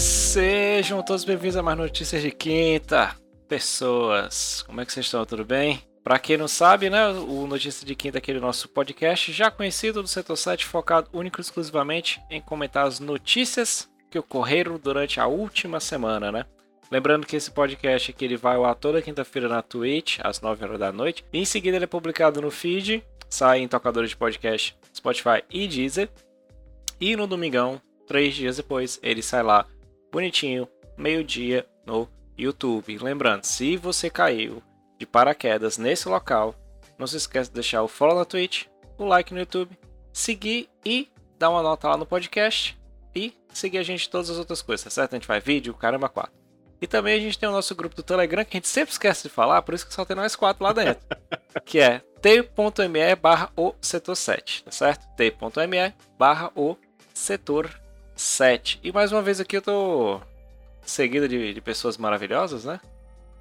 Sejam todos bem-vindos a mais notícias de quinta. Pessoas, como é que vocês estão? Tudo bem? Para quem não sabe, né, o Notícia de Quinta é aquele nosso podcast já conhecido do Setor 7, focado único e exclusivamente em comentar as notícias que ocorreram durante a última semana, né? Lembrando que esse podcast aqui ele vai ar toda quinta-feira na Twitch, às 9 horas da noite. E em seguida ele é publicado no feed, sai em tocadores de podcast Spotify e Deezer. E no domingão, três dias depois, ele sai lá bonitinho, meio-dia no YouTube. Lembrando, se você caiu de paraquedas nesse local, não se esqueça de deixar o follow na Twitch, o like no YouTube, seguir e dar uma nota lá no podcast e seguir a gente em todas as outras coisas, tá certo? A gente faz vídeo, caramba, quatro. E também a gente tem o nosso grupo do Telegram, que a gente sempre esquece de falar, por isso que só tem nós quatro lá dentro. que é t.me barra o setor 7, tá certo? t.me barra o setor 7. E mais uma vez aqui eu tô seguido de, de pessoas maravilhosas, né?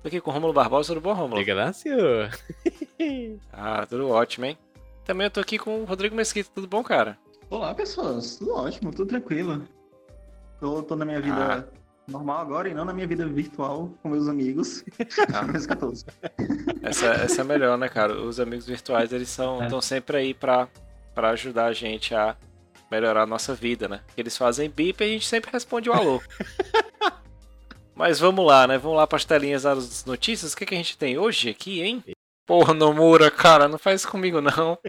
Tô aqui com o Rômulo Barbosa, tudo bom, Rômulo? Graças. ah, tudo ótimo, hein? Também eu tô aqui com o Rodrigo Mesquita, tudo bom, cara? Olá, pessoas. Tudo ótimo, tudo tranquilo. Tô, tô na minha vida ah normal agora e não na minha vida virtual com meus amigos. Ah. 14. Essa, essa é melhor, né, cara? Os amigos virtuais, eles são estão é. sempre aí pra, pra ajudar a gente a melhorar a nossa vida, né? Eles fazem bip e a gente sempre responde o alô. Mas vamos lá, né? Vamos lá para as telinhas das notícias. O que, que a gente tem hoje aqui, hein? Porra, Nomura, cara, não faz comigo não.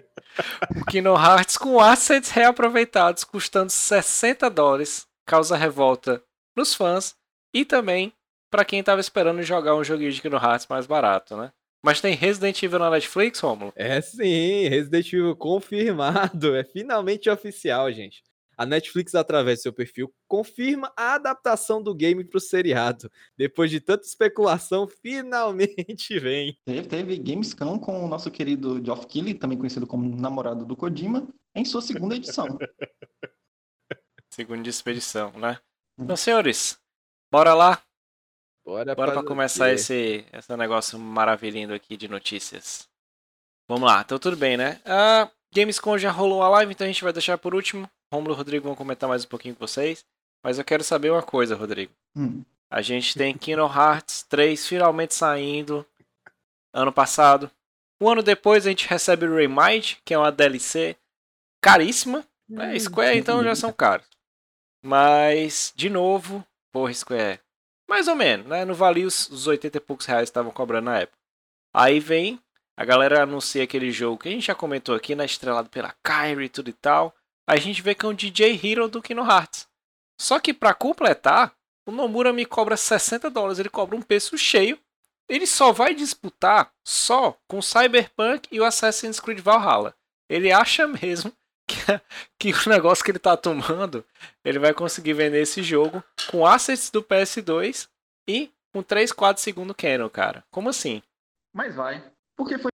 O Kingdom Hearts com assets reaproveitados custando 60 dólares causa revolta nos fãs e também para quem estava esperando jogar um joguinho de Kingdom Hearts mais barato, né? Mas tem Resident Evil na Netflix, Romulo? É sim, Resident Evil confirmado. É finalmente oficial, gente. A Netflix, através do seu perfil, confirma a adaptação do game para o seriado. Depois de tanta especulação, finalmente vem. Teve, teve Gamescom com o nosso querido Geoff Keighley, também conhecido como namorado do Kojima, em sua segunda edição. segunda expedição, né? Então, senhores, bora lá? Bora, bora para começar esse, esse negócio maravilhoso aqui de notícias. Vamos lá, então tudo bem, né? A Gamescom já rolou a live, então a gente vai deixar por último. Romulo e Rodrigo vão comentar mais um pouquinho com vocês. Mas eu quero saber uma coisa, Rodrigo. Hum. A gente tem Kingdom Hearts 3 finalmente saindo ano passado. Um ano depois a gente recebe o Remind, que é uma DLC caríssima. Hum, Square então já são caros. Mas, de novo, porra, Square. Mais ou menos, né? Não valia os, os 80 e poucos reais que estavam cobrando na época. Aí vem, a galera anuncia aquele jogo que a gente já comentou aqui, né? Estrelado pela Kyrie e tudo e tal. Aí a gente vê que é um DJ Hero do Kingdom Hearts. Só que para completar, o Nomura me cobra 60 dólares. Ele cobra um preço cheio. Ele só vai disputar só com Cyberpunk e o Assassin's Creed Valhalla. Ele acha mesmo que, o negócio que ele tá tomando, ele vai conseguir vender esse jogo com assets do PS2 e com 3, 4 segundos canon, cara. Como assim? Mas vai. Porque foi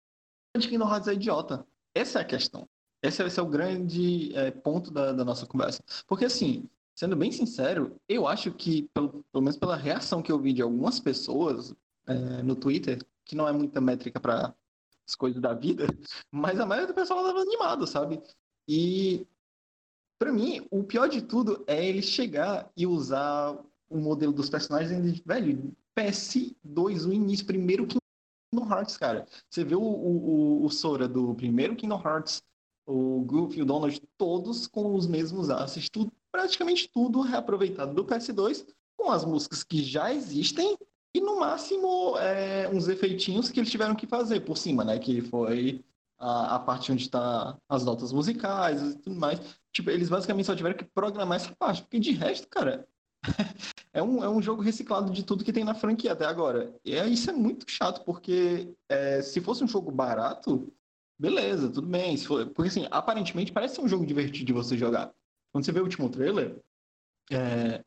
de Kingdom Hearts é idiota. Essa é a questão. Esse, esse é o grande é, ponto da, da, nossa conversa. Porque, assim, sendo bem sincero, eu acho que, pelo, pelo menos pela reação que eu vi de algumas pessoas é, no Twitter, que não é muita métrica para as coisas da vida, mas a maioria do pessoal estava animado, sabe? E para mim, o pior de tudo é ele chegar e usar o modelo dos personagens de, velho, PS2, o início, primeiro Kingdom Hearts, cara. Você vê o, o, o Sora do primeiro Kingdom Hearts, o Goofy, o Donald, todos com os mesmos assets, tudo, praticamente tudo reaproveitado do PS2, com as músicas que já existem e no máximo é, uns efeitinhos que eles tiveram que fazer por cima, né? Que foi a, a parte onde está as notas musicais e tudo mais. Tipo, eles basicamente só tiveram que programar essa parte, porque de resto, cara, é, um, é um jogo reciclado de tudo que tem na franquia até agora. E é, isso é muito chato, porque é, se fosse um jogo barato, beleza, tudo bem. For, porque assim, aparentemente parece ser um jogo divertido de você jogar. Quando você vê o último trailer, é,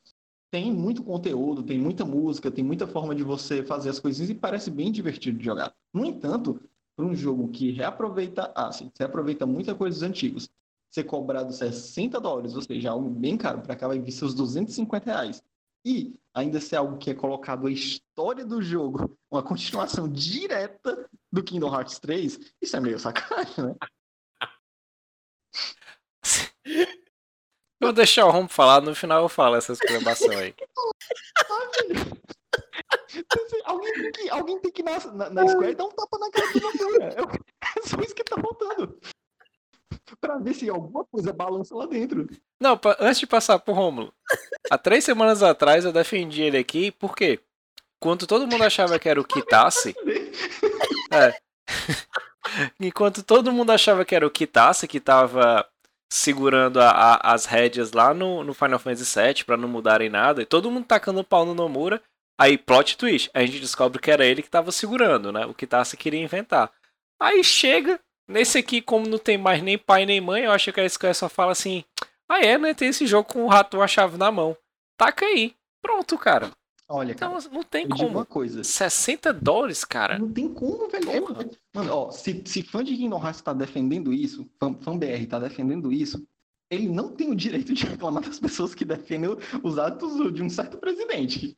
tem muito conteúdo, tem muita música, tem muita forma de você fazer as coisinhas e parece bem divertido de jogar. No entanto, para um jogo que reaproveita assets, reaproveita muita coisa dos antigos, ser cobrado 60 dólares, ou seja, algo bem caro, para cá vai vir seus 250 reais, e ainda ser algo que é colocado a história do jogo, uma continuação direta do Kingdom Hearts 3, isso é meio sacanagem, né? vou deixar o Romo falar, no final eu falo essa exclamação aí. alguém tem que, alguém tem que ir na, na, na Square e dar um tapa na cara do Nomura. É só isso que tá faltando. Pra ver se alguma coisa balança lá dentro. Não, antes de passar pro Romulo. Há três semanas atrás eu defendi ele aqui, por quê? Quando todo mundo achava que era o Kitase. É. Enquanto todo mundo achava que era o Kitase que tava segurando a, a, as rédeas lá no, no Final Fantasy VII para não mudarem nada, e todo mundo tacando pau no Nomura. Aí, plot twist, a gente descobre que era ele que tava segurando, né? O Kitase queria inventar. Aí chega, nesse aqui, como não tem mais nem pai nem mãe, eu acho que a Square só fala assim: Ah, é, né? Tem esse jogo com o rato a chave na mão. Taca aí. Pronto, cara. Olha, então, cara, não tem como. Uma coisa. 60 dólares, cara. Não tem como, velho. É, mano, ó, se, se fã de Kingdom Hearts tá defendendo isso, fã, fã BR tá defendendo isso, ele não tem o direito de reclamar das pessoas que defendem os atos de um certo presidente.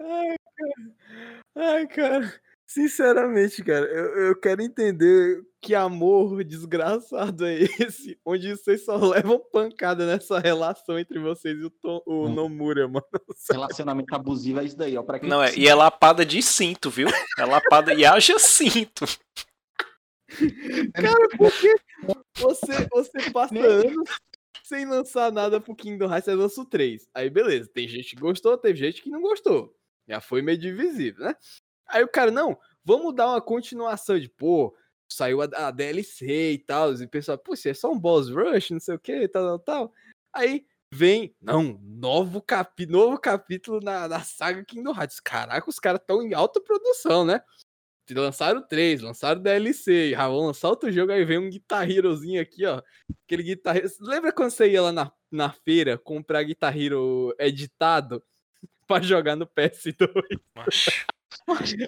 Ai, cara. Ai, cara. Sinceramente, cara, eu, eu quero entender que amor desgraçado é esse, onde vocês só levam pancada nessa relação entre vocês e o, Tom, o hum. Nomura, mano. Relacionamento abusivo é isso daí, ó. Pra Não, é, e é lapada de cinto, viu? É lapada e haja cinto. Cara, porque você, você passa anos sem lançar nada pro Kingdom Hearts, aí lança o 3. Aí beleza, tem gente que gostou, teve gente que não gostou. Já foi meio divisível, né? Aí o cara, não, vamos dar uma continuação de, pô, saiu a, a DLC e tal, e o pessoal, pô, é só um boss rush, não sei o que, tal, tal, tal. Aí vem, não, novo, capi, novo capítulo na, na saga Kingdom Hearts. Caraca, os caras estão em alta produção, né? Lançaram três, lançaram DLC, já vão lançar outro jogo, aí vem um Guitar Herozinho aqui, ó. Aquele Guitar Hero. Lembra quando você ia lá na, na feira comprar Guitar Hero editado pra jogar no PS2?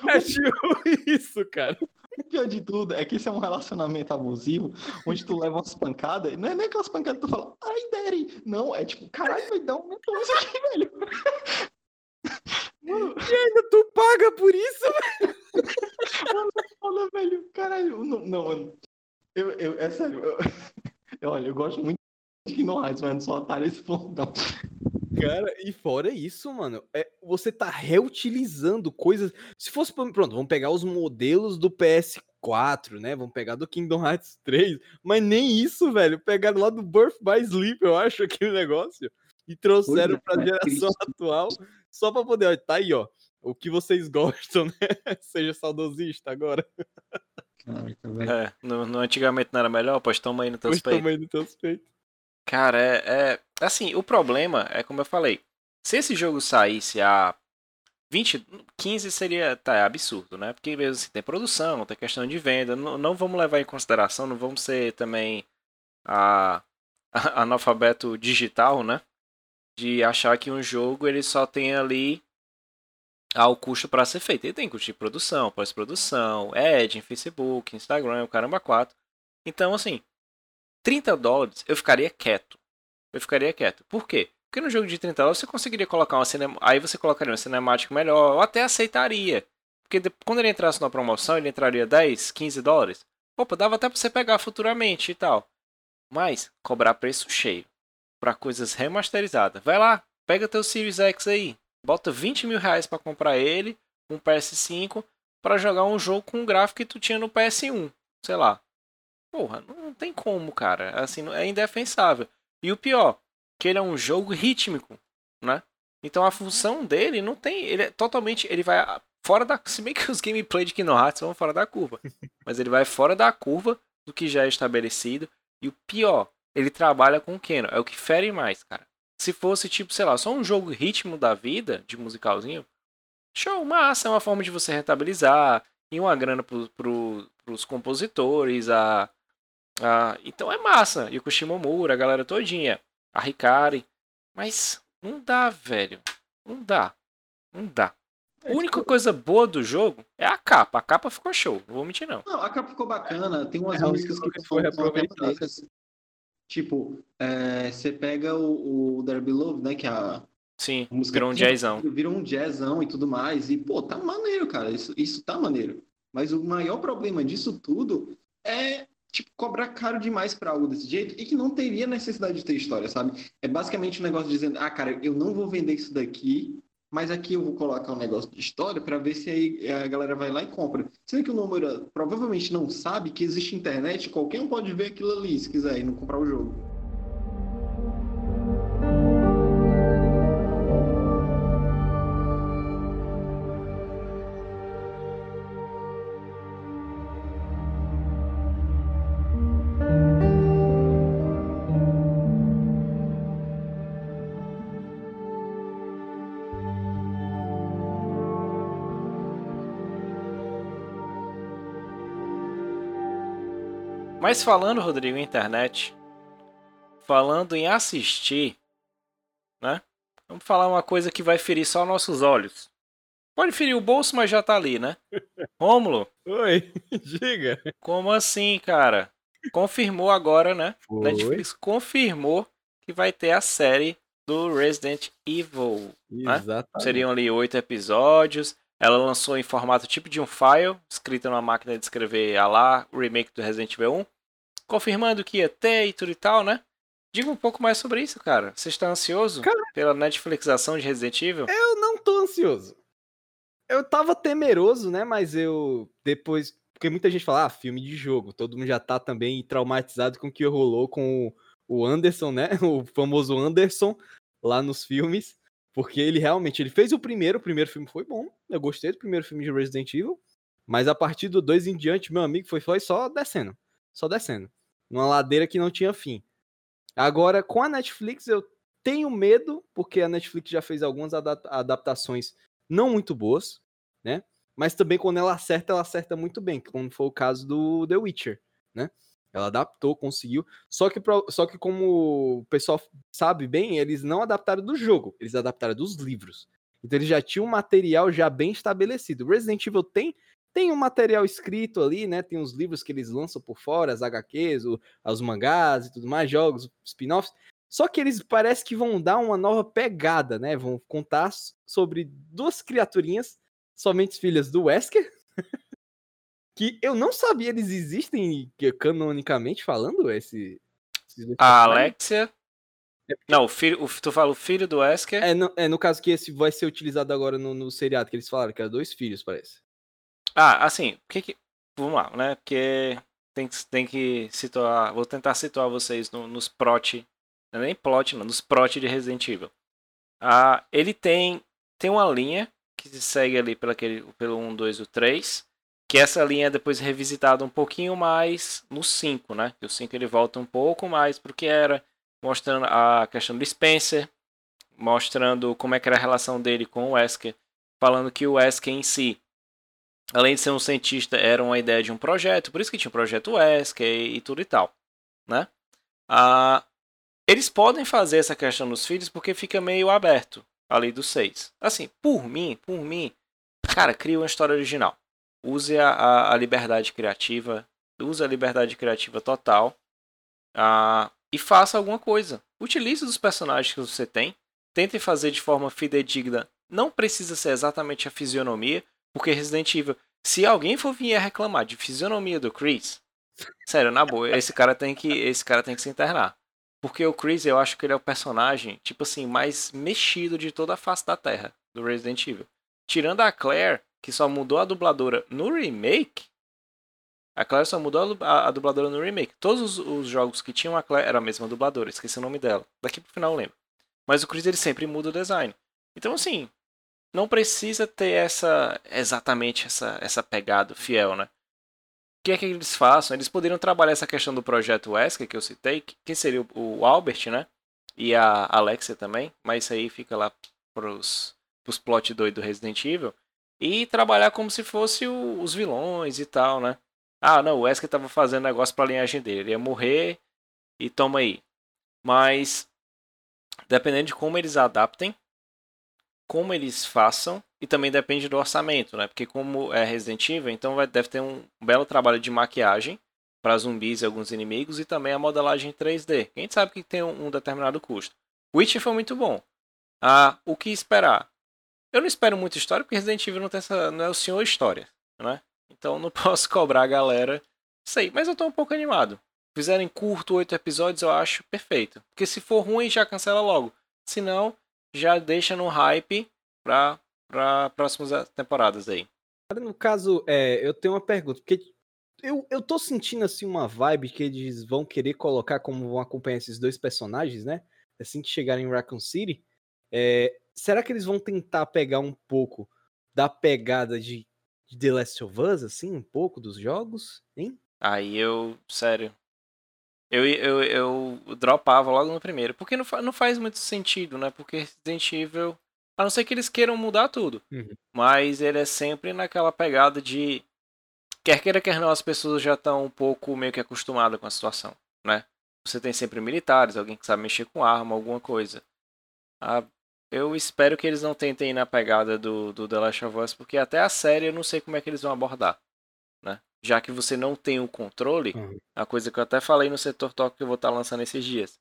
É tipo isso, cara. O pior de tudo é que isso é um relacionamento abusivo, onde tu leva umas pancadas, não é nem aquelas pancadas que tu fala, ai, Daddy. Não, é tipo, caralho, vai dar um isso aqui, velho. Mano, e ainda tu paga por isso, velho? Mano, fala, velho, caralho, não, não, mano. Eu, eu, é sério, eu, olha, eu gosto muito de Hearts, mas não sou otário esse ponto, não. Cara, e fora isso, mano, é, você tá reutilizando coisas. Se fosse. Pronto, vamos pegar os modelos do PS4, né? Vamos pegar do Kingdom Hearts 3. Mas nem isso, velho. Pegaram lá do Birth by Sleep, eu acho, aquele negócio. E trouxeram Oi, pra é geração atual. Só pra poder. Ó, tá aí, ó. O que vocês gostam, né? Seja saudosista agora. é, no, no, antigamente não era melhor? Pois toma aí no teu peito. Pois toma aí no teu peito. Cara, é, é. Assim, o problema é como eu falei. Se esse jogo saísse a 20, 15 seria tá, é absurdo, né? Porque mesmo assim, tem produção, tem questão de venda. Não, não vamos levar em consideração, não vamos ser também a, a, analfabeto digital, né? De achar que um jogo ele só tem ali ao custo para ser feito. Ele tem custo de produção, pós-produção, ad Facebook, Instagram, caramba, 4. Então, assim, 30 dólares, eu ficaria quieto. Eu ficaria quieto. Por quê? Porque no jogo de 30 dólares você conseguiria colocar uma cinema... Aí você colocaria uma cinemática melhor, ou até aceitaria. Porque quando ele entrasse na promoção, ele entraria 10, 15 dólares. Opa, dava até pra você pegar futuramente e tal. Mas, cobrar preço cheio. para coisas remasterizadas. Vai lá, pega teu Series X aí. Bota 20 mil reais pra comprar ele, um PS5, para jogar um jogo com um gráfico que tu tinha no PS1. Sei lá. Porra, não tem como, cara. Assim, é indefensável. E o pior, que ele é um jogo rítmico, né? Então a função dele não tem. Ele é totalmente. Ele vai fora da. Se bem que os gameplay de Kingdom Hearts vão fora da curva. Mas ele vai fora da curva do que já é estabelecido. E o pior, ele trabalha com o Keno. É o que fere mais, cara. Se fosse, tipo, sei lá, só um jogo ritmo da vida, de musicalzinho, show, massa, é uma forma de você rentabilizar. E uma grana pro, pro, pros compositores, a, ah, então é massa. E o Kushimomura, a galera todinha. A Hikari. Mas não dá, velho. Não dá. Não dá. A única tipo coisa boa do jogo é a capa. A capa ficou show, não vou mentir, não. Não, a capa ficou bacana. Tem umas é músicas que foram aproveitadas. Tipo, é, você pega o, o Derby Love, né? Que é a. Sim, a música virou um jazzão. Virou um jazzão e tudo mais. E, pô, tá maneiro, cara. Isso, isso tá maneiro. Mas o maior problema disso tudo é tipo, cobrar caro demais pra algo desse jeito e que não teria necessidade de ter história, sabe? É basicamente um negócio dizendo, ah, cara, eu não vou vender isso daqui, mas aqui eu vou colocar um negócio de história para ver se aí a galera vai lá e compra. Sendo que o número provavelmente não sabe que existe internet, qualquer um pode ver aquilo ali se quiser e não comprar o jogo. Mas falando, Rodrigo, internet, falando em assistir, né? Vamos falar uma coisa que vai ferir só nossos olhos. Pode ferir o bolso, mas já tá ali, né? Rômulo. Oi, diga. Como assim, cara? Confirmou agora, né? Foi. Netflix confirmou que vai ter a série do Resident Evil. Né? Exatamente. Seriam ali oito episódios. Ela lançou em formato tipo de um file, escrito numa máquina de escrever a lá, o remake do Resident Evil 1 confirmando que ia ter e tudo e tal, né? Diga um pouco mais sobre isso, cara. Você está ansioso Cara- pela Netflixação de Resident Evil? Eu não tô ansioso. Eu tava temeroso, né? Mas eu depois. Porque muita gente fala, ah, filme de jogo. Todo mundo já tá também traumatizado com o que rolou com o- Anderson, né? O famoso Anderson lá nos filmes. Porque ele realmente ele fez o primeiro, o primeiro filme foi bom. Eu gostei do primeiro filme de Resident Evil. Mas a partir do 2 em diante, meu amigo, foi só descendo. Só descendo. Numa ladeira que não tinha fim. Agora, com a Netflix, eu tenho medo, porque a Netflix já fez algumas ada- adaptações não muito boas, né? Mas também quando ela acerta, ela acerta muito bem, como foi o caso do The Witcher, né? Ela adaptou, conseguiu. Só que, só que como o pessoal sabe bem, eles não adaptaram do jogo, eles adaptaram dos livros. Então eles já tinham um material já bem estabelecido. Resident Evil tem tem um material escrito ali, né? Tem os livros que eles lançam por fora, as HQs, o- os mangás e tudo mais, jogos, spin-offs. Só que eles parece que vão dar uma nova pegada, né? Vão contar sobre duas criaturinhas, somente filhas do Wesker, que eu não sabia eles existem canonicamente falando esse. A. Alexia. Não, o filho, o, tu fala o filho do Wesker. É no, é no caso que esse vai ser utilizado agora no, no seriado, que eles falaram que eram dois filhos, parece. Ah, assim, o que que. Vamos lá, né? Porque tem, que- tem que situar. Vou tentar situar vocês no- nos prot. Não é nem plot, não, nos prot de Resident Evil. Ah, ele tem, tem uma linha que se segue ali pelo, aquele, pelo 1, 2 e o 3. Que essa linha é depois revisitada um pouquinho mais no 5, né? Que o 5 ele volta um pouco mais pro que era, mostrando a questão do Spencer, mostrando como é que era a relação dele com o Wesker, falando que o Wesker em si além de ser um cientista, era uma ideia de um projeto, por isso que tinha o projeto Wesker e, e tudo e tal, né? Ah, eles podem fazer essa questão dos filhos porque fica meio aberto ali dos seis. Assim, por mim, por mim, cara, cria uma história original. Use a, a, a liberdade criativa, use a liberdade criativa total ah, e faça alguma coisa. Utilize os personagens que você tem, tente fazer de forma fidedigna. Não precisa ser exatamente a fisionomia, porque Resident Evil, se alguém for vir reclamar de fisionomia do Chris, sério, na boa, esse cara tem que, esse cara tem que se internar. Porque o Chris, eu acho que ele é o personagem, tipo assim, mais mexido de toda a face da Terra do Resident Evil. Tirando a Claire, que só mudou a dubladora no remake. A Claire só mudou a, a dubladora no remake. Todos os, os jogos que tinham a Claire era a mesma dubladora, esqueci o nome dela. Daqui pro final eu lembro. Mas o Chris ele sempre muda o design. Então assim, não precisa ter essa exatamente essa essa pegada fiel, né? O que é que eles façam? Eles poderiam trabalhar essa questão do projeto Wesker que eu citei, que seria o, Albert, né? E a Alexia também, mas isso aí fica lá pros, pros plot doido do Resident Evil. E trabalhar como se fosse o- os vilões e tal, né? Ah, não, o Wesker tava fazendo negócio pra linhagem dele. Ele ia morrer e toma aí. Mas, dependendo de como eles adaptem, como eles façam, e também depende do orçamento, né? Porque como é Resident Evil, então vai, deve ter um belo trabalho de maquiagem para zumbis e alguns inimigos, e também a modelagem 3D. A gente sabe que tem um, um determinado custo. Witcher foi muito bom. Ah, o que esperar? Eu não espero muita história, porque Resident Evil não, tem essa, não é o senhor história, né? Então não posso cobrar a galera sei, mas eu tô um pouco animado. Fizerem curto, oito episódios, eu acho perfeito. Porque se for ruim, já cancela logo. Se não, já deixa no hype pra, pra próximas temporadas aí. No caso, é, eu tenho uma pergunta, porque eu, eu tô sentindo assim uma vibe que eles vão querer colocar como vão acompanhar esses dois personagens, né? Assim que chegarem em Raccoon City. É, será que eles vão tentar pegar um pouco da pegada de, de The Last of Us, assim, um pouco dos jogos, hein? Aí eu, sério, eu, eu, eu dropava logo no primeiro. Porque não, não faz muito sentido, né? Porque Resident Evil. A não ser que eles queiram mudar tudo. Uhum. Mas ele é sempre naquela pegada de. Quer queira, quer não, as pessoas já estão um pouco meio que acostumadas com a situação, né? Você tem sempre militares, alguém que sabe mexer com arma, alguma coisa. Ah, eu espero que eles não tentem ir na pegada do, do The Last of Us, porque até a série eu não sei como é que eles vão abordar? Já que você não tem o controle, Uhum. a coisa que eu até falei no setor talk que eu vou estar lançando esses dias.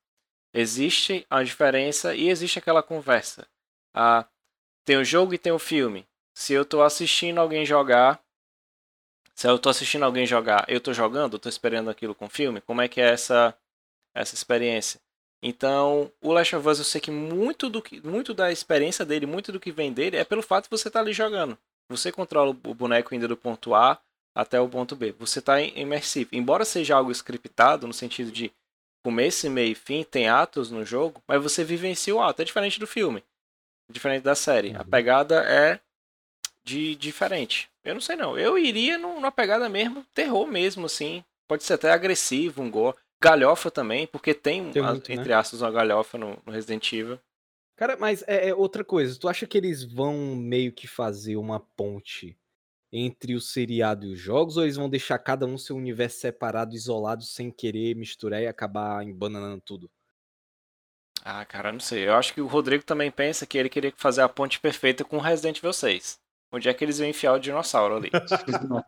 Existe a diferença e existe aquela conversa. Ah, tem o jogo e tem o filme. Se eu tô assistindo alguém jogar, se eu tô assistindo alguém jogar, eu tô jogando, tô esperando aquilo com o filme, como é que é essa essa experiência? Então, o Last of Us eu sei que muito do que muito da experiência dele, muito do que vem dele é pelo fato de você estar ali jogando. Você controla o boneco ainda do ponto A até o ponto B. Você está imersivo. Embora seja algo scriptado, no sentido de começo, meio e fim, tem atos no jogo, mas você vivencia o ato. É diferente do filme. Diferente da série. A Uhum. pegada é de diferente. Eu não sei não. Eu iria num- numa pegada mesmo, terror mesmo, assim. Pode ser até agressivo, um gore. Galhofa também, porque tem, Tem a- muito, né? entre aspas, uma galhofa no, no Resident Evil. Cara, mas é, é outra coisa. Tu acha que eles vão meio que fazer uma ponte entre o seriado e os jogos, ou eles vão deixar cada um seu universo separado, isolado, sem querer misturar e acabar embananando tudo? Ah, cara, não sei. Eu acho que o Rodrigo também pensa que ele queria fazer a ponte perfeita com Resident Evil 6. Onde é que eles vão enfiar o dinossauro ali?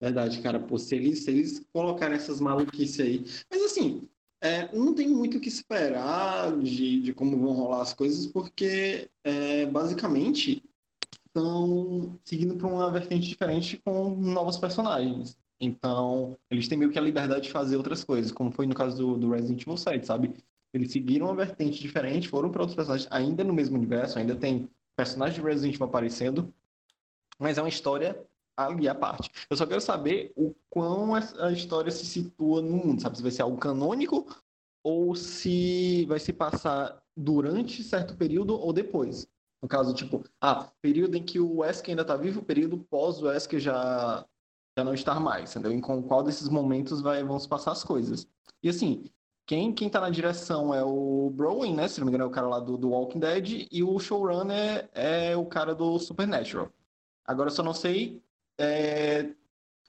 Verdade, cara. Pô, se eles, se eles colocarem essas maluquices aí. Mas assim, é, não tem muito o que esperar de, de como vão rolar as coisas, porque é, basicamente estão seguindo para uma vertente diferente com novos personagens. Então, eles têm meio que a liberdade de fazer outras coisas, como foi no caso do, do Resident Evil 7, sabe? Eles seguiram uma vertente diferente, foram para outros personagens, ainda no mesmo universo, ainda tem personagens de Resident Evil aparecendo, mas é uma história ali à parte. Eu só quero saber o quão a história se situa no mundo, sabe? Se vai ser algo canônico ou se vai se passar durante certo período ou depois. No caso, tipo, ah, período em que o Wesker ainda tá vivo, período pós o Wesker já, já não estar mais, entendeu? Em qual desses momentos vai, vão se passar as coisas. E assim, quem, quem tá na direção é o Browen, né? Se não me engano, é o cara lá do, do Walking Dead, e o showrunner é o cara do Supernatural. Agora eu só não sei é,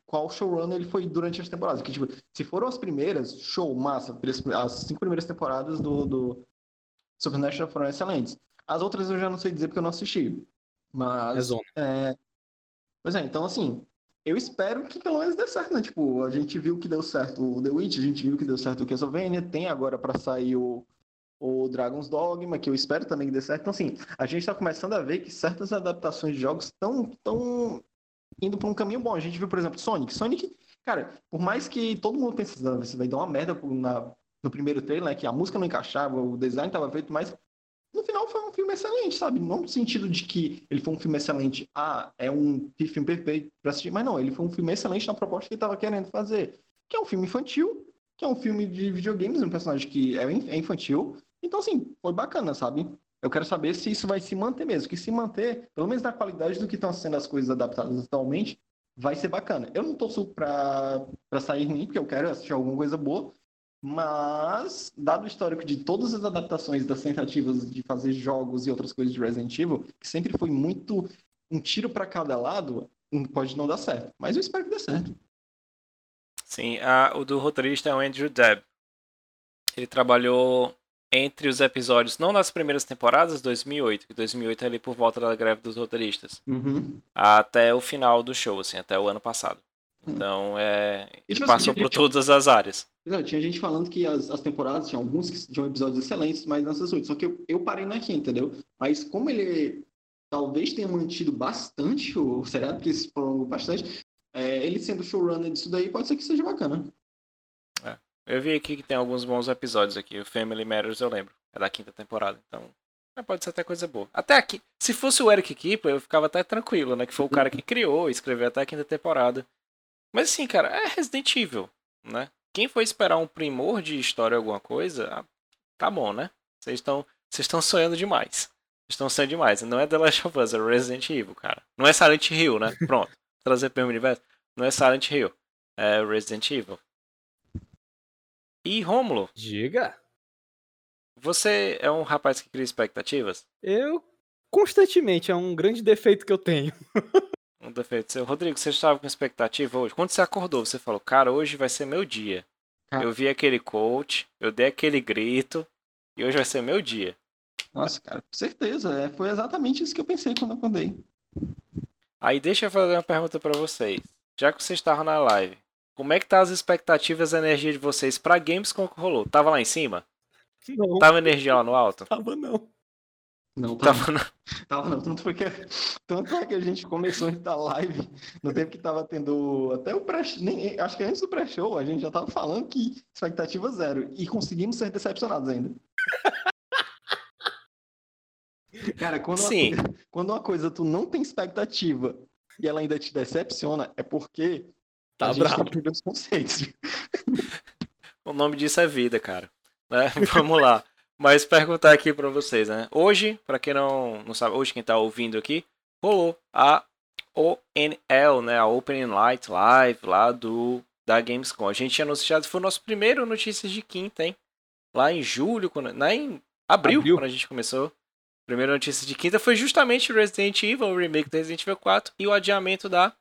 qual showrunner ele foi durante as temporadas. Que, tipo, se foram as primeiras, show, massa. As cinco primeiras temporadas do, do Supernatural foram excelentes. As outras eu já não sei dizer porque eu não assisti. Mas. É zona. É... Pois é, então assim, eu espero que pelo menos dê certo, né? Tipo, a gente viu que deu certo o The Witch, a gente viu que deu certo o Castlevania, tem agora pra sair o, o Dragon's Dogma, que eu espero também que dê certo. Então, assim, a gente tá começando a ver que certas adaptações de jogos estão tão indo pra um caminho bom. A gente viu, por exemplo, Sonic. Sonic, cara, por mais que todo mundo pense, "Ah, vai dar uma merda na, no primeiro trailer, né? Que a música não encaixava, o design tava feito, mas no final foi um filme excelente, sabe? Não no sentido de que ele foi um filme excelente, ah, é um filme perfeito pra assistir, mas não, ele foi um filme excelente na proposta que ele tava querendo fazer. Que é um filme infantil, que é um filme de videogames, um personagem que é é infantil. Então, assim, foi bacana, sabe? Eu quero saber se isso vai se manter mesmo. Que se manter, pelo menos na qualidade do que estão sendo as coisas adaptadas atualmente, vai ser bacana. Eu não torço pra, pra sair ruim, porque eu quero assistir alguma coisa boa. Mas, dado o histórico de todas as adaptações das tentativas de fazer jogos e outras coisas de Resident Evil, que sempre foi muito um tiro para cada lado, pode não dar certo. Mas eu espero que dê certo. Sim, a- o do roteirista é o Andrew Deb. Ele trabalhou entre os episódios, não nas primeiras temporadas, 2008, que 2008 é ali por volta da greve dos roteiristas, Uhum. até o final do show, assim, até o ano passado. Então, é, ele tipo passou assim, por todas as áreas. Não, tinha gente falando que as, as temporadas, tinha alguns que tinham episódios excelentes, mas nessas oito. Só que eu, eu parei na quinta, entendeu? Mas como ele talvez tenha mantido bastante o seriado, porque se prolongou bastante, é, ele sendo showrunner disso daí, pode ser que seja bacana. É. Eu vi aqui que tem alguns bons episódios aqui. O Family Matters eu lembro. É da quinta temporada, então. Pode ser até coisa boa. Até aqui. Se fosse o Eric Kipper, eu ficava até tranquilo, né? Que foi o cara que criou e escreveu até a quinta temporada. Mas assim, cara, é Resident Evil, né? Quem for esperar um primor de história alguma coisa, ah, tá bom, né? Vocês estão vocês estão sonhando demais. Vocês estão sonhando demais. Não é The Last of Us, é Resident Evil, cara. Não é Silent Hill, né? Pronto. Trazer para o universo. Não é Silent Hill, é Resident Evil. E Rômulo? Diga. Você é um rapaz que cria expectativas? Eu constantemente, é um grande defeito que eu tenho. um defeito seu. Rodrigo, você estava com expectativa hoje? Quando você acordou, você falou, cara, hoje vai ser meu dia. Ah. Eu vi aquele coach, eu dei aquele grito, e hoje vai ser meu dia. Nossa, cara, com certeza. É, foi exatamente isso que eu pensei quando eu acordei. Aí deixa eu fazer uma pergunta para vocês. Já que vocês estavam na live, como é que tá as expectativas e a energia de vocês pra games que rolou? Tava lá em cima? Não. Tava energia lá no alto? Tava não. Não, tava, tava não. Tava não. Tanto, porque, tanto é que a gente começou a live no tempo que tava tendo até o pré nem Acho que antes do pré-show a gente já tava falando que expectativa zero. E conseguimos ser decepcionados ainda. Cara, quando uma, Sim. Coisa, quando uma coisa tu não tem expectativa e ela ainda te decepciona, é porque tá a bravo. gente os conceitos. O nome disso é vida, cara. Né? Vamos lá. Mas perguntar aqui para vocês, né? Hoje, para quem não, não sabe, hoje quem tá ouvindo aqui, rolou a ONL, né? A Open Light Live lá do da Gamescom. A gente tinha anunciado, foi o nosso primeiro Notícias de Quinta, hein? Lá em julho, quando, lá em abril, abril. quando a gente começou. Primeira notícia de quinta foi justamente Resident Evil, o remake do Resident Evil 4 e o adiamento da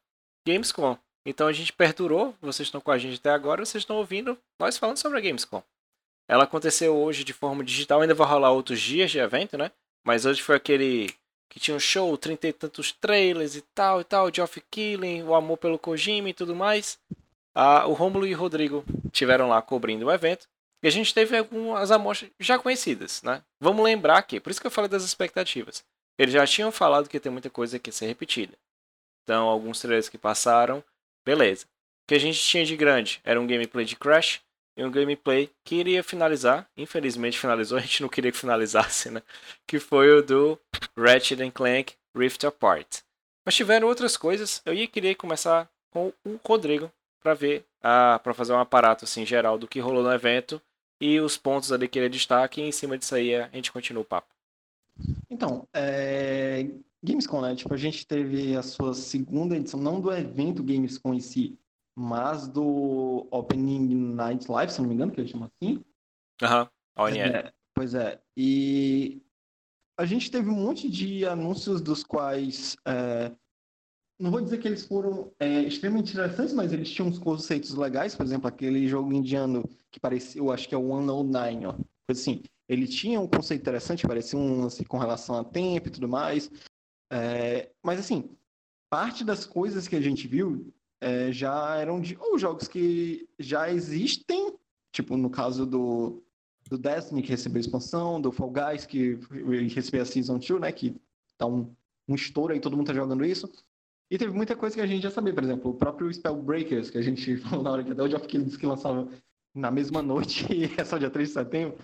Gamescom. Então a gente perdurou, vocês estão com a gente até agora, vocês estão ouvindo nós falando sobre a Gamescom. Ela aconteceu hoje de forma digital, ainda vai rolar outros dias de evento, né? Mas hoje foi aquele que tinha um show, trinta e tantos trailers e tal e tal, Geoff Killing, o amor pelo Kojima e tudo mais. Ah, o Romulo e o Rodrigo tiveram lá cobrindo o evento. E a gente teve algumas amostras já conhecidas, né? Vamos lembrar que, por isso que eu falei das expectativas. Eles já tinham falado que tem muita coisa que ia ser repetida. Então, alguns trailers que passaram, beleza. O que a gente tinha de grande era um gameplay de Crash e um gameplay que iria finalizar. Infelizmente finalizou, a gente não queria que finalizasse, né? Que foi o do Ratchet Clank Rift Apart. Mas tiveram outras coisas. Eu ia querer começar com o Rodrigo para ver, ah, para fazer um aparato assim geral do que rolou no evento e os pontos ali que ele destaque, e em cima disso aí a gente continua o papo. Então, é... Gamescom, né? Tipo, a gente teve a sua segunda edição, não do evento Gamescom em si, mas do Opening Night Live, se não me engano, que ele chama assim. Aham, uhum. é, Pois é, e a gente teve um monte de anúncios dos quais é, não vou dizer que eles foram é, extremamente interessantes, mas eles tinham uns conceitos legais, por exemplo, aquele jogo indiano que parecia, eu acho que é o 109, ó. Coisa assim, ele tinha um conceito interessante, parecia um assim, com relação a tempo e tudo mais. É, mas assim, parte das coisas que a gente viu é, já eram de ou jogos que já existem, tipo no caso do, do Destiny, que recebeu expansão, do Fall Guys, que recebeu a Season 2, né? Que tá um, um estouro aí, todo mundo tá jogando isso. E teve muita coisa que a gente já sabia, por exemplo, o próprio Spellbreakers, que a gente falou na hora que até o Keighley disse que lançava na mesma noite, e é só dia 3 de setembro.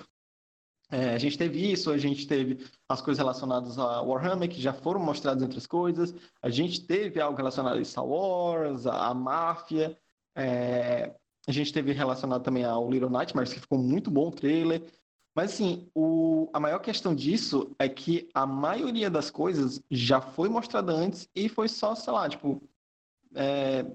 É, a gente teve isso, a gente teve as coisas relacionadas a Warhammer, que já foram mostradas entre as coisas, a gente teve algo relacionado a Star Wars, a, a Máfia, é, a gente teve relacionado também ao Little Nightmares, que ficou muito bom o trailer. Mas, assim, o, a maior questão disso é que a maioria das coisas já foi mostrada antes e foi só, sei lá, tipo, é,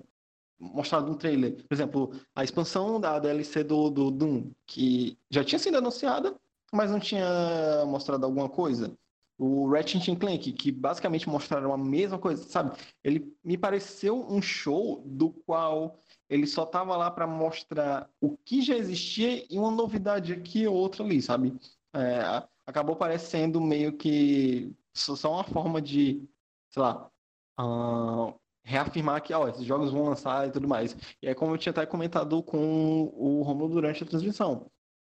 mostrado um trailer. Por exemplo, a expansão da DLC do, do Doom, que já tinha sido anunciada, mas não tinha mostrado alguma coisa. O Ratchet Clank, que basicamente mostraram a mesma coisa, sabe? Ele me pareceu um show do qual ele só tava lá para mostrar o que já existia e uma novidade aqui ou outra ali, sabe? É, acabou parecendo meio que só uma forma de, sei lá, uh, reafirmar que ó, esses jogos vão lançar e tudo mais. E é como eu tinha até comentado com o Romulo durante a transmissão.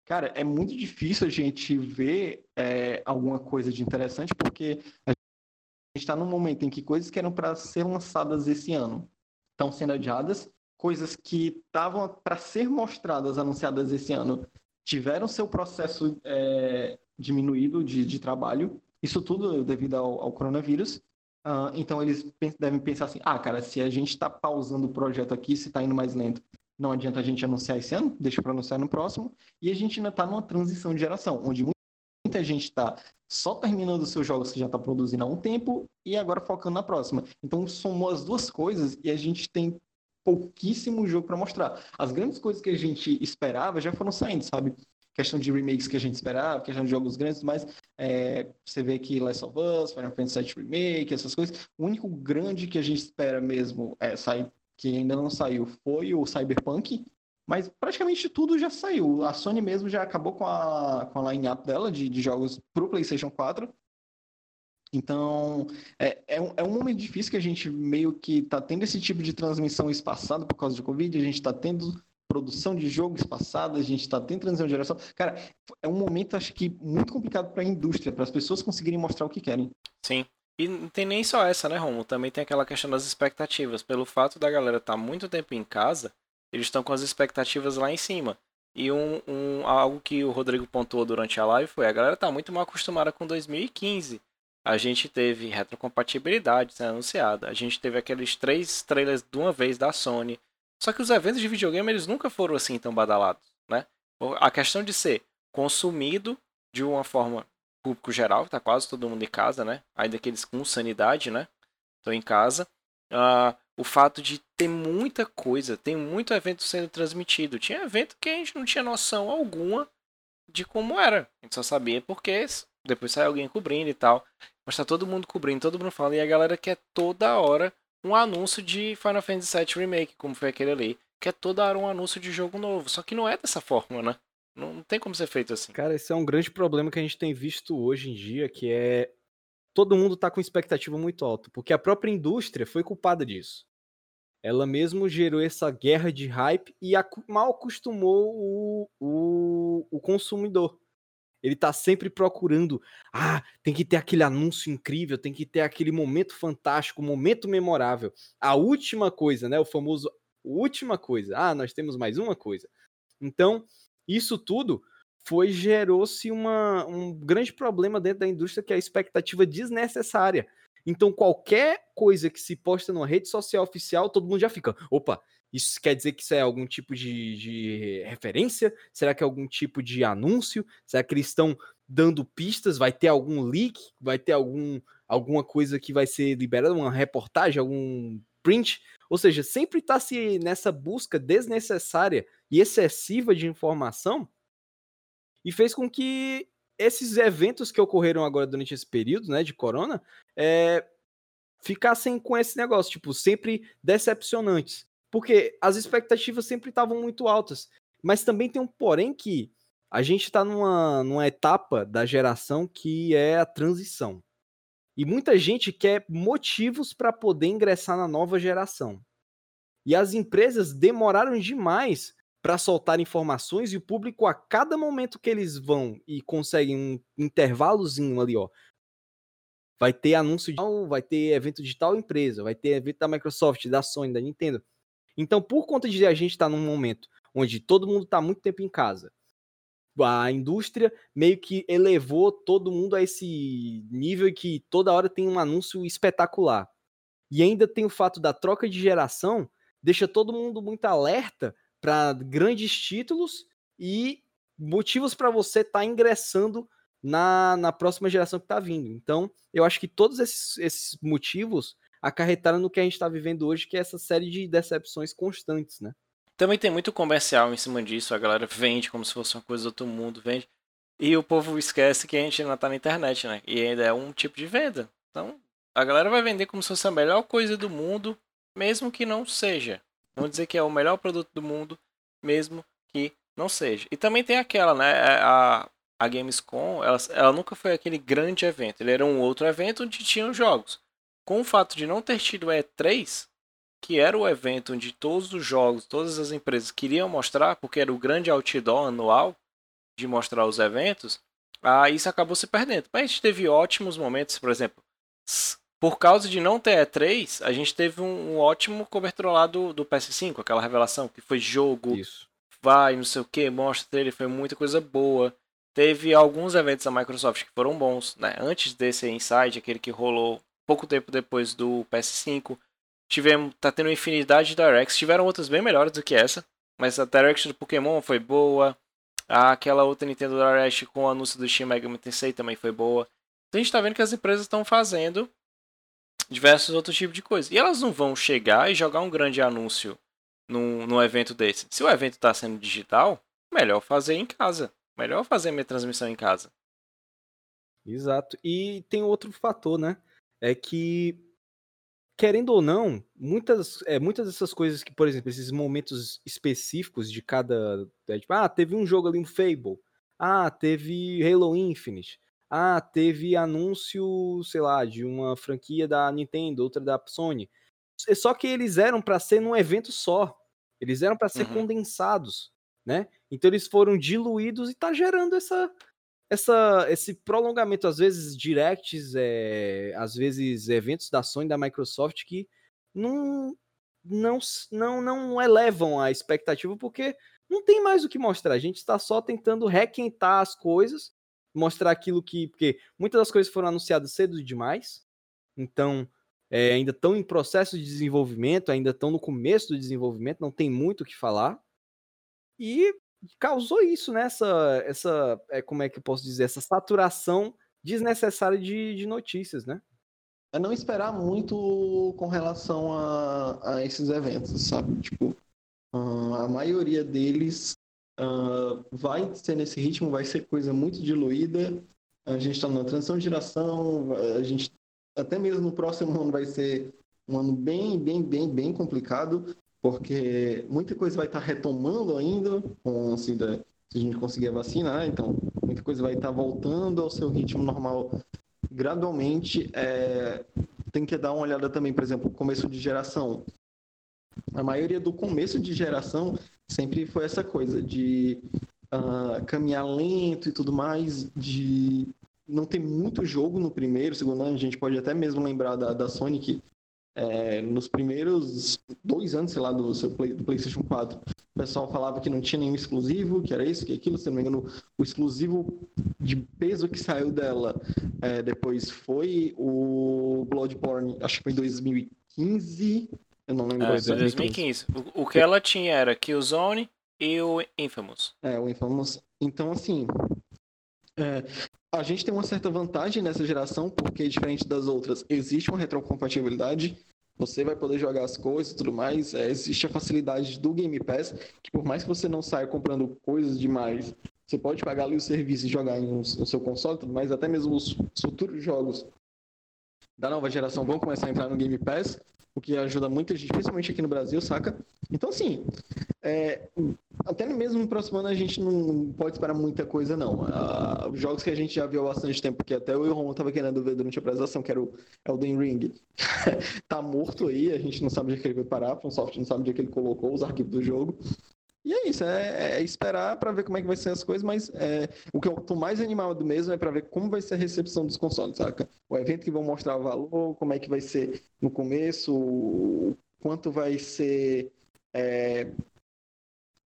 Cara, é muito difícil a gente ver é, alguma coisa de interessante, porque a gente está num momento em que coisas que eram para ser lançadas esse ano estão sendo adiadas, coisas que estavam para ser mostradas, anunciadas esse ano, tiveram seu processo é, diminuído de, de, trabalho. Isso tudo devido ao, ao coronavírus. Uh, então eles devem pensar assim: ah, cara, se a gente está pausando o projeto aqui, se está indo mais lento, não adianta a gente anunciar esse ano, deixa para anunciar no próximo. E a gente ainda está numa transição de geração, onde muita gente está só terminando seus jogos que já está produzindo há um tempo e agora focando na próxima. Então somou as duas coisas e a gente tem pouquíssimo jogo para mostrar. As grandes coisas que a gente esperava já foram saindo, sabe? Questão de remakes que a gente esperava, questão de jogos grandes, mas é, você vê que Last of Us, Final Fantasy VII Remake, essas coisas. O único grande que a gente espera mesmo é sair, que ainda não saiu, foi o Cyberpunk, mas praticamente tudo já saiu. A Sony mesmo já acabou com a, com a line-up dela de, de jogos para o PlayStation 4. Então, é, é, um, é um momento difícil que a gente meio que está tendo esse tipo de transmissão espaçada por causa de Covid, a gente está tendo produção de jogo espaçada, a gente está tendo transição de geração. Cara, é um momento, acho que, muito complicado para a indústria, para as pessoas conseguirem mostrar o que querem. Sim. E não tem nem só essa, né, Romo? Também tem aquela questão das expectativas. Pelo fato da galera estar tá muito tempo em casa, eles estão com as expectativas lá em cima. E um, um, algo que o Rodrigo pontuou durante a live foi a galera tá muito mal acostumada com 2015 a gente teve retrocompatibilidade sendo anunciada, a gente teve aqueles três trailers de uma vez da Sony. Só que os eventos de videogame eles nunca foram assim tão badalados, né? A questão de ser consumido de uma forma público geral, tá quase todo mundo em casa, né? Ainda que eles com sanidade, né? Estão em casa. Uh, o fato de ter muita coisa, tem muito evento sendo transmitido. Tinha evento que a gente não tinha noção alguma de como era. A gente só sabia porque depois sai alguém cobrindo e tal. Mas tá todo mundo cobrindo, todo mundo falando. E a galera quer toda hora um anúncio de Final Fantasy VII Remake, como foi aquele ali. Quer toda hora um anúncio de jogo novo. Só que não é dessa forma, né? Não tem como ser feito assim. Cara, esse é um grande problema que a gente tem visto hoje em dia, que é todo mundo tá com expectativa muito alta, porque a própria indústria foi culpada disso. Ela mesmo gerou essa guerra de hype e mal acostumou o, o, o consumidor. Ele tá sempre procurando. Ah, tem que ter aquele anúncio incrível, tem que ter aquele momento fantástico, momento memorável. A última coisa, né? O famoso última coisa. Ah, nós temos mais uma coisa. Então, isso tudo foi gerou-se um grande problema dentro da indústria que é a expectativa desnecessária. Então, qualquer coisa que se posta numa rede social oficial, todo mundo já fica, opa, isso quer dizer que isso é algum tipo de, de referência? Será que é algum tipo de anúncio? Será que eles estão dando pistas? Vai ter algum leak? Vai ter algum, alguma coisa que vai ser liberada? Uma reportagem? Algum print? Ou seja, sempre está se nessa busca desnecessária e excessiva de informação e fez com que esses eventos que ocorreram agora durante esse período, né, de corona, é, ficassem com esse negócio, tipo, sempre decepcionantes. Porque as expectativas sempre estavam muito altas. Mas também tem um porém que a gente está numa, numa etapa da geração que é a transição. E muita gente quer motivos para poder ingressar na nova geração. E as empresas demoraram demais para soltar informações e o público, a cada momento que eles vão e conseguem um intervalozinho ali, ó, vai ter anúncio de vai ter evento de tal empresa, vai ter evento da Microsoft, da Sony, da Nintendo. Então, por conta de a gente estar tá num momento onde todo mundo está muito tempo em casa, a indústria meio que elevou todo mundo a esse nível que toda hora tem um anúncio espetacular. E ainda tem o fato da troca de geração, deixa todo mundo muito alerta para grandes títulos e motivos para você estar tá ingressando na, na próxima geração que está vindo. Então, eu acho que todos esses, esses motivos acarretaram no que a gente está vivendo hoje, que é essa série de decepções constantes, né? Também tem muito comercial em cima disso, a galera vende como se fosse uma coisa do outro mundo, vende. E o povo esquece que a gente ainda tá na internet, né? E ainda é um tipo de venda. Então, a galera vai vender como se fosse a melhor coisa do mundo, mesmo que não seja. Vamos dizer que é o melhor produto do mundo, mesmo que não seja. E também tem aquela, né? É, a, a Gamescom, ela, ela nunca foi aquele grande evento. Ele era um outro evento onde tinham jogos com o fato de não ter tido E3, que era o evento onde todos os jogos, todas as empresas queriam mostrar, porque era o grande outdoor anual de mostrar os eventos, ah, isso acabou se perdendo. Mas a gente teve ótimos momentos, por exemplo, por causa de não ter E3, a gente teve um, um ótimo cobertura lá do, do PS5, aquela revelação que foi jogo, Isso. vai, não sei o que, mostra trailer, foi muita coisa boa. Teve alguns eventos da Microsoft que foram bons, né? Antes desse Inside, aquele que rolou pouco tempo depois do PS5. Tivemos, tá tendo infinidade de directs, tiveram outras bem melhores do que essa, mas a Direct do Pokémon foi boa. Aquela outra Nintendo Direct com o anúncio do Shin Megami Tensei também foi boa. Então a gente tá vendo que as empresas estão fazendo diversos outros tipos de coisa. E elas não vão chegar e jogar um grande anúncio num, num evento desse. Se o evento está sendo digital, melhor fazer em casa. Melhor fazer minha transmissão em casa. Exato. E tem outro fator, né? É que, querendo ou não, muitas, é, muitas dessas coisas que, por exemplo, esses momentos específicos de cada. É, tipo, ah, teve um jogo ali, um Fable. Ah, teve Halo Infinite. Ah, teve anúncio, sei lá, de uma franquia da Nintendo, outra da Sony. Só que eles eram para ser num evento só. Eles eram para ser Uhum. condensados, né? Então eles foram diluídos e tá gerando essa, essa, esse prolongamento, às vezes directs, é, às vezes eventos da Sony, da Microsoft que não, não, não, não elevam a expectativa porque não tem mais o que mostrar. A gente está só tentando requentar as coisas, mostrar aquilo que. Porque muitas das coisas foram anunciadas cedo demais, então é, ainda estão em processo de desenvolvimento, ainda estão no começo do desenvolvimento, não tem muito o que falar. E causou isso, né? Essa, essa é, como é que eu posso dizer? Essa saturação desnecessária de, de notícias, né? É não esperar muito com relação a, a esses eventos, sabe? Tipo, a maioria deles ah, vai ser nesse ritmo, vai ser coisa muito diluída. A gente está na transição de geração, a gente até mesmo no próximo ano vai ser um ano bem, bem, bem, bem complicado, porque muita coisa vai estar retomando ainda, com, assim, da- se a gente conseguir a vacina, né? Então, muita coisa vai estar voltando ao seu ritmo normal gradualmente. É, tem que dar uma olhada também, por exemplo, começo de geração. A maioria do começo de geração sempre foi essa coisa de ah, caminhar lento e tudo mais, de não ter muito jogo no primeiro, segundo ano. A gente pode até mesmo lembrar da, da que é, nos primeiros dois anos, sei lá, do, seu Play- do PlayStation 4, o pessoal falava que não tinha nenhum exclusivo, que era isso, que aquilo, se não me engano, o exclusivo de peso que saiu dela é, depois foi o Bloodborne, acho que foi em 2015, eu não lembro. É, ao certo. 2015. O, o que ela tinha era Killzone e o Infamous. É, o Infamous. Então, assim, é, a gente tem uma certa vantagem nessa geração, porque diferente das outras, existe uma retrocompatibilidade. Você vai poder jogar as coisas e tudo mais. É, existe a facilidade do Game Pass, que por mais que você não saia comprando coisas demais, você pode pagar ali o serviço e jogar em um- no seu console tudo mais. Até mesmo os futuros jogos da nova geração vão começar a entrar no Game Pass, o que ajuda muita gente, principalmente aqui no Brasil, saca? Então, assim, é, até mesmo no próximo ano a gente não pode esperar muita coisa, não. Ah, os jogos que a gente já viu há bastante tempo, que até eu e o Romulo tava querendo ver durante a apresentação, que era o Elden Ring, tá morto aí, a gente não sabe onde é que ele vai parar, a FromSoft não sabe onde é que ele colocou os arquivos do jogo. E é isso, é, é esperar para ver como é que vai ser as coisas, mas é, o que eu tô mais animado mesmo é para ver como vai ser a recepção dos consoles, saca? O evento que vão mostrar o valor, como é que vai ser no começo, o quanto vai ser é,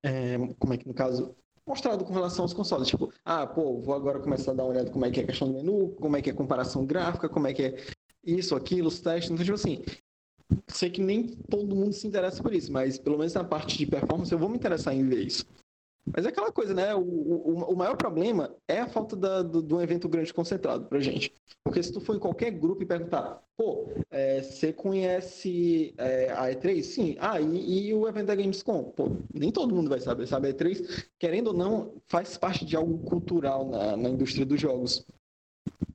é, como é que no caso mostrado com relação aos consoles, tipo, ah, pô, vou agora começar a dar uma olhada como é que é a questão do menu, como é que é a comparação gráfica, como é que é isso, aquilo, os testes, então tipo assim, sei que nem todo mundo se interessa por isso, mas pelo menos na parte de performance eu vou me interessar em ver isso. Mas é aquela coisa, né? O, o, o maior problema é a falta da, do, de um evento grande concentrado pra gente. Porque se tu for em qualquer grupo e perguntar, pô, é, você conhece é, a E3? Sim. Ah, e, e o evento da Gamescom? Pô, nem todo mundo vai saber, sabe? A E3, querendo ou não, faz parte de algo cultural na, na indústria dos jogos.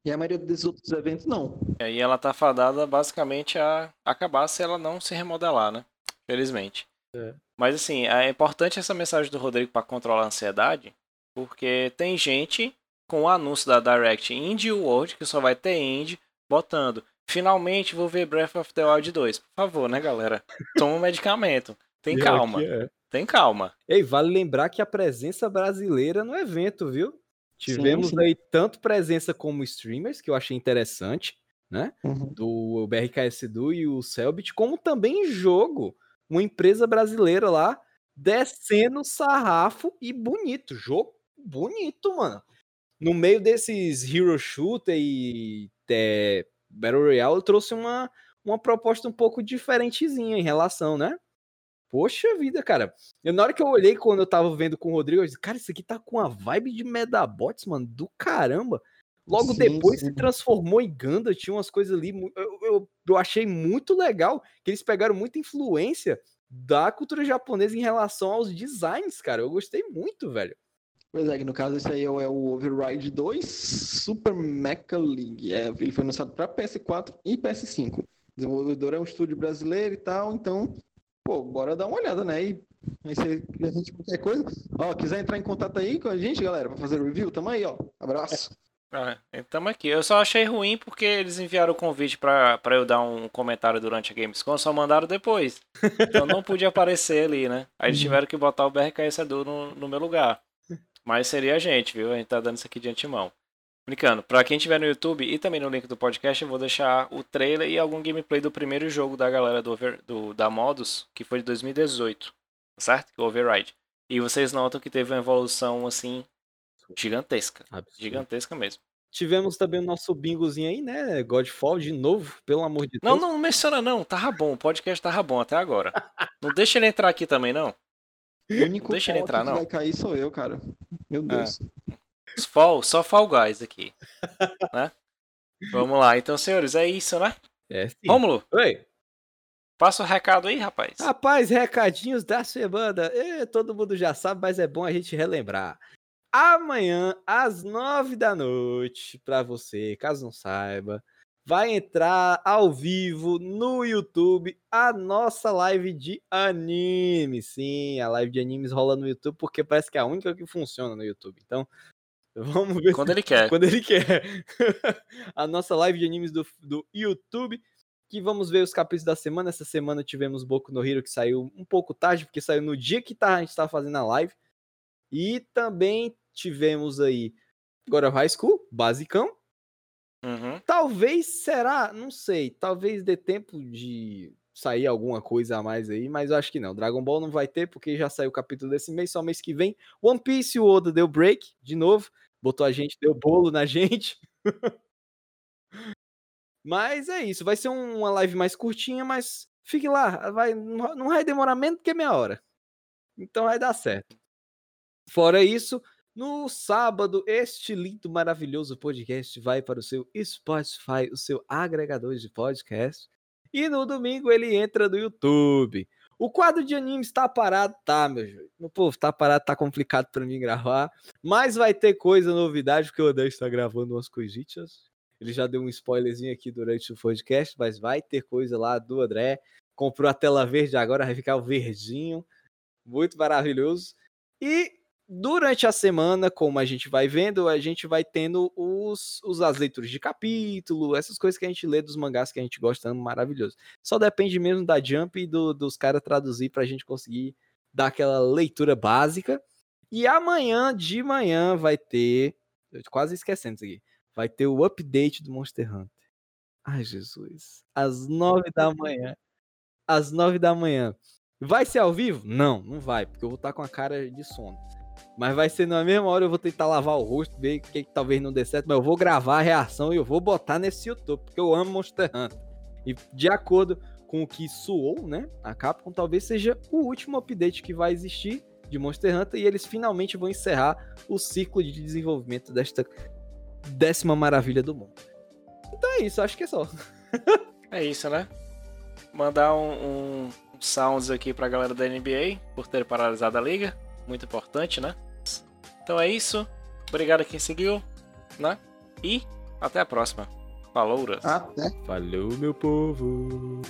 E a maioria desses outros eventos, não. E aí ela tá fadada basicamente a acabar se ela não se remodelar, né? Felizmente. É. Mas assim, é importante essa mensagem do Rodrigo para controlar a ansiedade, porque tem gente com o anúncio da Direct Indie World, que só vai ter Indie, botando. Finalmente vou ver Breath of the Wild 2. Por favor, né, galera? Toma um medicamento. Tem calma. é. Tem calma. Ei, vale lembrar que a presença brasileira no evento, viu? Tivemos sim. aí tanto presença como streamers, que eu achei interessante. né? Uhum. Do BRKS Edu e o Selbit, como também jogo. Uma empresa brasileira lá descendo sarrafo e bonito. Jogo bonito, mano. No meio desses Hero Shooter e é, Battle Royale, eu trouxe uma, uma proposta um pouco diferentezinha em relação, né? Poxa vida, cara. Eu, na hora que eu olhei quando eu tava vendo com o Rodrigo, eu disse, cara, isso aqui tá com a vibe de Medabots, mano, do caramba. Logo Sim, depois sim. se transformou em Ganda, tinha umas coisas ali. Eu, eu, eu achei muito legal que eles pegaram muita influência da cultura japonesa em relação aos designs, cara. Eu gostei muito, velho. Pois é, que no caso esse aí é o é o Override 2 Super Mecha League. É, ele foi lançado para PS4 e PS5. O desenvolvedor é um estúdio brasileiro e tal, então, pô, bora dar uma olhada, né? E aí se a gente qualquer coisa, ó, quiser entrar em contato aí com a gente, galera, para fazer review, tamo aí, ó. Abraço. Ah, Estamos aqui. Eu só achei ruim porque eles enviaram o convite pra, pra eu dar um comentário durante a Gamescom, só mandaram depois. Então não podia aparecer ali, né? Aí eles tiveram que botar o BRKS Edu no, no meu lugar. Mas seria a gente, viu? A gente tá dando isso aqui de antemão. Brincando, pra quem tiver no YouTube e também no link do podcast, eu vou deixar o trailer e algum gameplay do primeiro jogo da galera do, Over- do- da Modus, que foi de 2018, certo? O Override. E vocês notam que teve uma evolução, assim, gigantesca. Gigantesca mesmo. Tivemos também o nosso bingozinho aí, né? Godfall de novo, pelo amor de Não, Deus. não, não menciona não. Tava bom. O podcast tava bom até agora. Não deixa ele entrar aqui também, não. O único Deixa ele entrar, que não. vai cair sou eu, cara. Meu Deus. Fall, só Fall Guys aqui. né? Vamos lá. Então, senhores, é isso, né? É, sim. Rômulo, Oi. passa o recado aí, rapaz. Rapaz, recadinhos da semana. É, todo mundo já sabe, mas é bom a gente relembrar. Amanhã, às nove da noite, pra você, caso não saiba, vai entrar ao vivo no YouTube a nossa live de anime. Sim, a live de animes rola no YouTube porque parece que é a única que funciona no YouTube. Então, vamos ver Quando ele quer. quando ele quer. a nossa live de animes do, do YouTube, que vamos ver os capítulos da semana. Essa semana tivemos Boku no Hero, que saiu um pouco tarde, porque saiu no dia que tá, a gente estava fazendo a live. E também tivemos aí of High School, basicão. Uhum. Talvez será, não sei, talvez dê tempo de sair alguma coisa a mais aí, mas eu acho que não. Dragon Ball não vai ter, porque já saiu o capítulo desse mês, só mês que vem. One Piece, o Oda deu break de novo, botou a gente, deu bolo na gente. mas é isso, vai ser um- uma live mais curtinha, mas fique lá, vai, não vai demorar menos que meia hora. Então vai dar certo. Fora isso, no sábado, este lindo, maravilhoso podcast vai para o seu Spotify, o seu agregador de podcast. E no domingo ele entra no YouTube. O quadro de anime está parado, tá, meu Júlio? Meu povo, tá parado, tá complicado para mim gravar. Mas vai ter coisa, novidade, porque o Odan está gravando umas coisitas. Ele já deu um spoilerzinho aqui durante o podcast, mas vai ter coisa lá do André. Comprou a tela verde, agora vai ficar o verdinho. Muito maravilhoso. E durante a semana, como a gente vai vendo, a gente vai tendo os, os as leituras de capítulo, essas coisas que a gente lê dos mangás que a gente gosta, maravilhoso. Só depende mesmo da Jump e do- dos caras traduzir pra gente conseguir dar aquela leitura básica. E amanhã de manhã vai ter, eu tô quase esquecendo isso aqui, vai ter o update do Monster Hunter. Ai, Jesus. Às nove da manhã. Às nove da manhã. Vai ser ao vivo? Não, não vai, porque eu vou estar com a cara de sono. Mas vai ser na mesma hora, eu vou tentar lavar o rosto, ver o que, talvez não dê certo, mas eu vou gravar a reação e eu vou botar nesse YouTube, porque eu amo Monster Hunter. E de acordo com o que soou, né, a Capcom, talvez seja o último update que vai existir de Monster Hunter e eles finalmente vão encerrar o ciclo de desenvolvimento desta décima maravilha do mundo. Então é isso, acho que é só. É isso, né? Mandar um, um, um sounds aqui pra galera da NBA por ter paralisado a liga. Muito importante, né? Então é isso. Obrigado a quem seguiu, né? E até a próxima. Falou, Até. Falou, meu povo!